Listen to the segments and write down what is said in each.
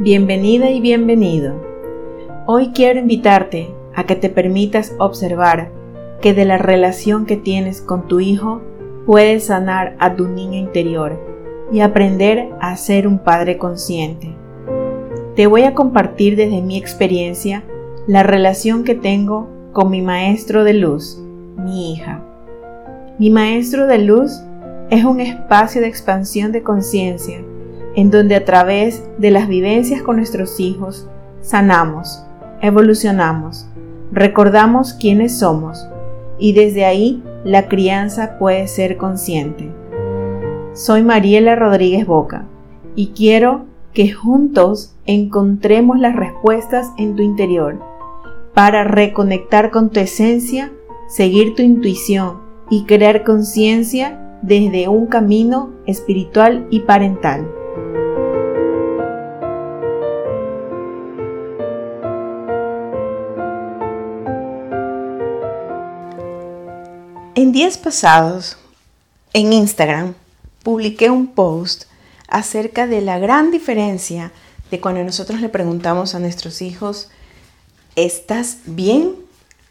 Bienvenida y bienvenido. Hoy quiero invitarte a que te permitas observar que de la relación que tienes con tu hijo puedes sanar a tu niño interior y aprender a ser un padre consciente. Te voy a compartir desde mi experiencia la relación que tengo con mi maestro de luz, mi hija. Mi maestro de luz es un espacio de expansión de conciencia en donde a través de las vivencias con nuestros hijos sanamos, evolucionamos, recordamos quiénes somos y desde ahí la crianza puede ser consciente. Soy Mariela Rodríguez Boca y quiero que juntos encontremos las respuestas en tu interior para reconectar con tu esencia, seguir tu intuición y crear conciencia desde un camino espiritual y parental. En días pasados, en Instagram, publiqué un post acerca de la gran diferencia de cuando nosotros le preguntamos a nuestros hijos, ¿estás bien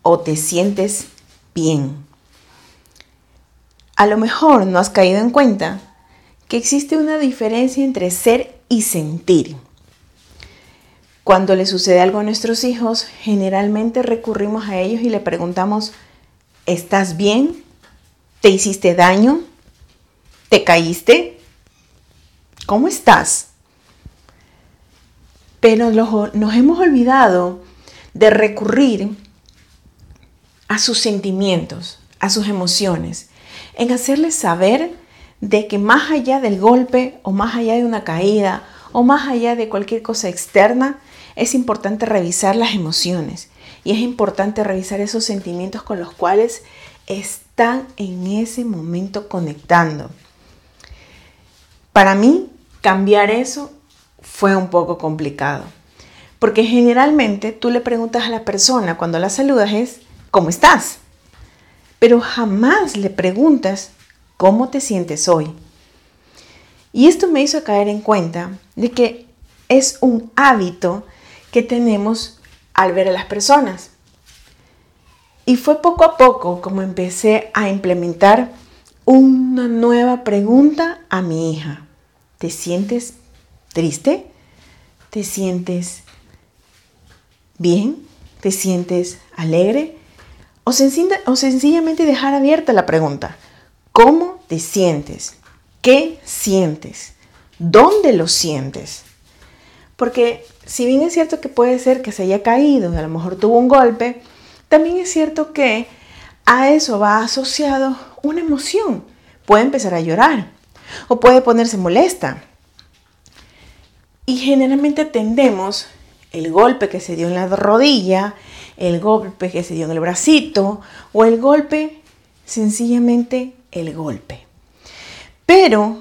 o te sientes bien? A lo mejor no has caído en cuenta que existe una diferencia entre ser y sentir. Cuando le sucede algo a nuestros hijos, generalmente recurrimos a ellos y le preguntamos, ¿estás bien? ¿Te hiciste daño? ¿Te caíste? ¿Cómo estás? Pero nos hemos olvidado de recurrir a sus sentimientos, a sus emociones en hacerles saber de que más allá del golpe o más allá de una caída o más allá de cualquier cosa externa, es importante revisar las emociones y es importante revisar esos sentimientos con los cuales están en ese momento conectando. Para mí, cambiar eso fue un poco complicado, porque generalmente tú le preguntas a la persona cuando la saludas es, ¿cómo estás? pero jamás le preguntas cómo te sientes hoy. Y esto me hizo caer en cuenta de que es un hábito que tenemos al ver a las personas. Y fue poco a poco como empecé a implementar una nueva pregunta a mi hija. ¿Te sientes triste? ¿Te sientes bien? ¿Te sientes alegre? O, sencillamente dejar abierta la pregunta, ¿cómo te sientes? ¿Qué sientes? ¿Dónde lo sientes? Porque si bien es cierto que puede ser que se haya caído, a lo mejor tuvo un golpe, también es cierto que a eso va asociado una emoción. Puede empezar a llorar o puede ponerse molesta. Y generalmente tendemos el golpe que se dio en la rodilla, el golpe que se dio en el bracito o el golpe, sencillamente el golpe. Pero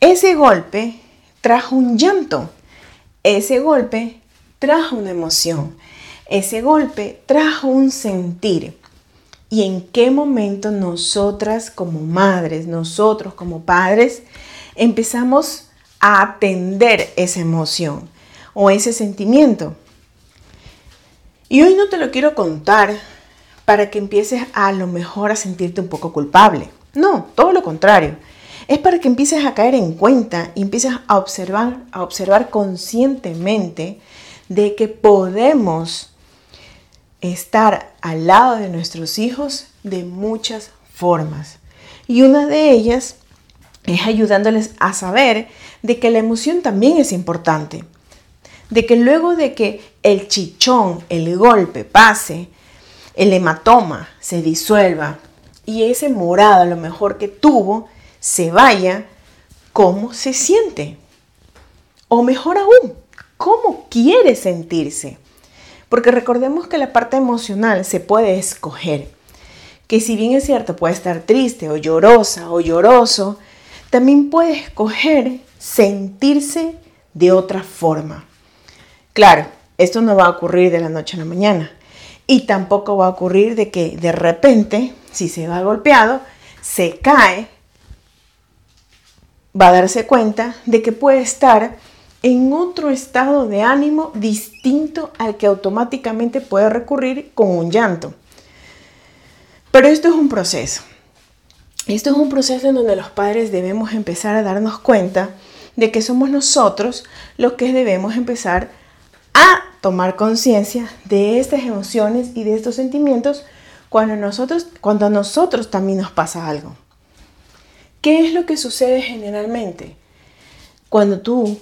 ese golpe trajo un llanto, ese golpe trajo una emoción, ese golpe trajo un sentir. ¿Y en qué momento nosotras como madres, nosotros como padres, empezamos a atender esa emoción o ese sentimiento? Y hoy no te lo quiero contar para que empieces a, lo mejor a sentirte un poco culpable. No, todo lo contrario. Es para que empieces a caer en cuenta y empieces a observar, a observar conscientemente de que podemos estar al lado de nuestros hijos de muchas formas. Y una de ellas es ayudándoles a saber de que la emoción también es importante de que luego de que el chichón, el golpe pase, el hematoma se disuelva y ese morado a lo mejor que tuvo se vaya, ¿cómo se siente? O mejor aún, ¿cómo quiere sentirse? Porque recordemos que la parte emocional se puede escoger. Que si bien es cierto puede estar triste o llorosa o lloroso, también puede escoger sentirse de otra forma. Claro, esto no va a ocurrir de la noche a la mañana. Y tampoco va a ocurrir de que de repente, si se va golpeado, se cae, va a darse cuenta de que puede estar en otro estado de ánimo distinto al que automáticamente puede recurrir con un llanto. Pero esto es un proceso. Esto es un proceso en donde los padres debemos empezar a darnos cuenta de que somos nosotros los que debemos empezar a tomar conciencia de estas emociones y de estos sentimientos cuando nosotros, cuando a nosotros también nos pasa algo. ¿Qué es lo que sucede generalmente? Cuando tú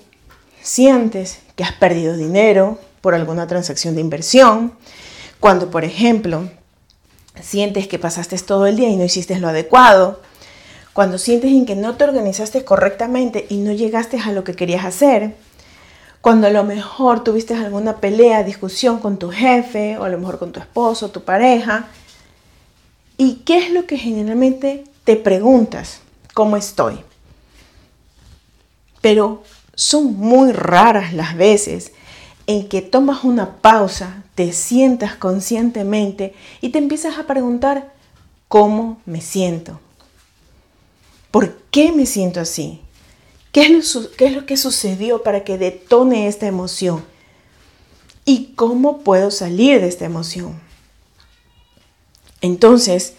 sientes que has perdido dinero por alguna transacción de inversión, cuando por ejemplo sientes que pasaste todo el día y no hiciste lo adecuado, cuando sientes en que no te organizaste correctamente y no llegaste a lo que querías hacer, cuando a lo mejor tuviste alguna pelea, discusión con tu jefe o a lo mejor con tu esposo, tu pareja, ¿y qué es lo que generalmente te preguntas? ¿Cómo estoy? Pero son muy raras las veces en que tomas una pausa, te sientas conscientemente y te empiezas a preguntar, ¿cómo me siento? ¿Por qué me siento así? ¿Qué es, lo, ¿Qué es lo que sucedió para que detone esta emoción? ¿Y cómo puedo salir de esta emoción? Entonces,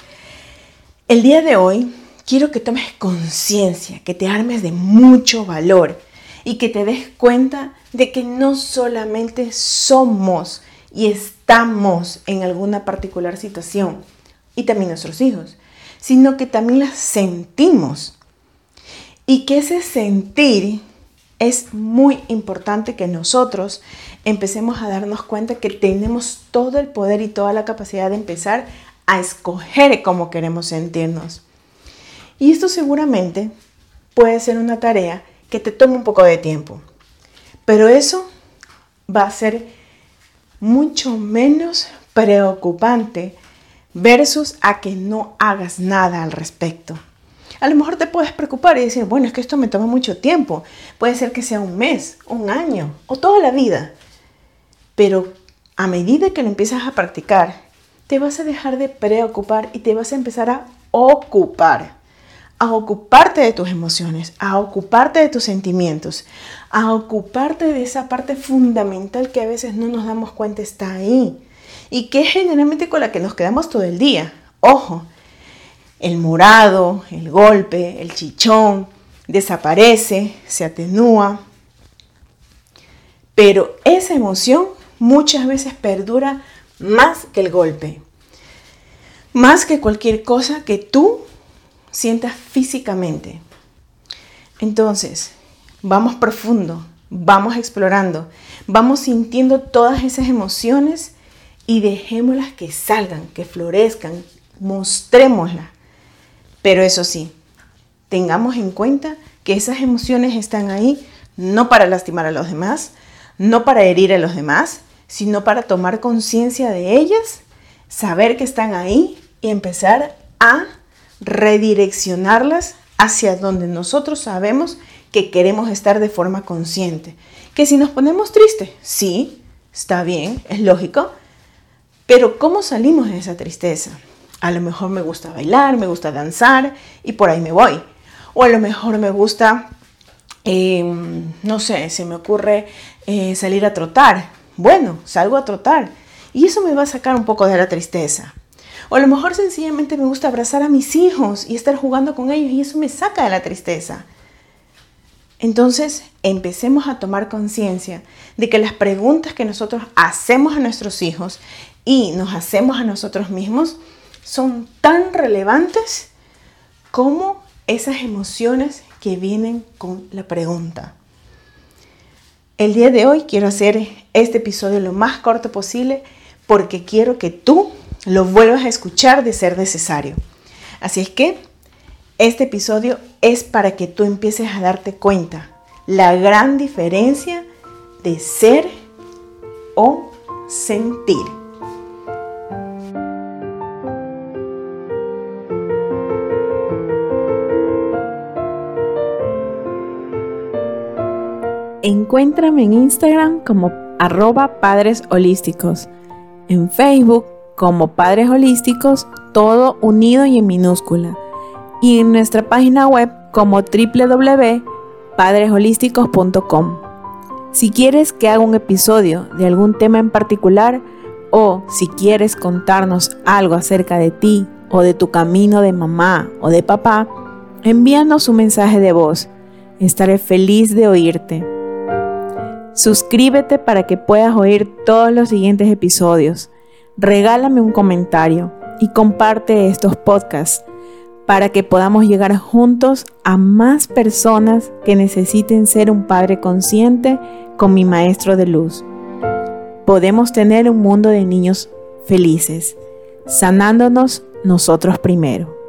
el día de hoy quiero que tomes conciencia, que te armes de mucho valor y que te des cuenta de que no solamente somos y estamos en alguna particular situación, y también nuestros hijos, sino que también las sentimos. Y que ese sentir es muy importante que nosotros empecemos a darnos cuenta que tenemos todo el poder y toda la capacidad de empezar a escoger cómo queremos sentirnos. Y esto seguramente puede ser una tarea que te tome un poco de tiempo. Pero eso va a ser mucho menos preocupante versus a que no hagas nada al respecto. A lo mejor te puedes preocupar y decir, bueno, es que esto me toma mucho tiempo. Puede ser que sea un mes, un año o toda la vida. Pero a medida que lo empiezas a practicar, te vas a dejar de preocupar y te vas a empezar a ocupar a ocuparte de tus emociones, a ocuparte de tus sentimientos, a ocuparte de esa parte fundamental que a veces no nos damos cuenta está ahí y que es generalmente con la que nos quedamos todo el día. Ojo, el morado, el golpe, el chichón, desaparece, se atenúa, pero esa emoción muchas veces perdura más que el golpe, más que cualquier cosa que tú sientas físicamente. Entonces, vamos profundo, vamos explorando, vamos sintiendo todas esas emociones y dejémoslas que salgan, que florezcan, mostrémoslas. Pero eso sí, tengamos en cuenta que esas emociones están ahí no para lastimar a los demás, no para herir a los demás, sino para tomar conciencia de ellas, saber que están ahí y empezar a redireccionarlas hacia donde nosotros sabemos que queremos estar de forma consciente. Que si nos ponemos tristes, sí, está bien, es lógico, pero ¿cómo salimos de esa tristeza? A lo mejor me gusta bailar, me gusta danzar y por ahí me voy. O a lo mejor me gusta, em, no sé, se me ocurre eh, salir a trotar. Bueno, salgo a trotar y eso me va a sacar un poco de la tristeza. O a lo mejor sencillamente me gusta abrazar a mis hijos y estar jugando con ellos y eso me saca de la tristeza. Entonces, empecemos a tomar conciencia de que las preguntas que nosotros hacemos a nuestros hijos y nos hacemos a nosotros mismos son tan relevantes como esas emociones que vienen con la pregunta. El día de hoy quiero hacer este episodio lo más corto posible porque quiero que tú lo vuelvas a escuchar de ser necesario. Así es que este episodio es para que tú empieces a darte cuenta la gran diferencia de ser o sentir. Encuéntrame en Instagram como arroba padres holísticos, en Facebook como Padres Holísticos, todo unido y en minúscula. Y en nuestra página web como www.padresholísticos.com. Si quieres que haga un episodio de algún tema en particular o si quieres contarnos algo acerca de ti o de tu camino de mamá o de papá, envíanos un mensaje de voz. Estaré feliz de oírte. Suscríbete para que puedas oír todos los siguientes episodios. Regálame un comentario y comparte estos podcasts para que podamos llegar juntos a más personas que necesiten ser un padre consciente con mi maestro de luz. Podemos tener un mundo de niños felices, sanándonos nosotros primero.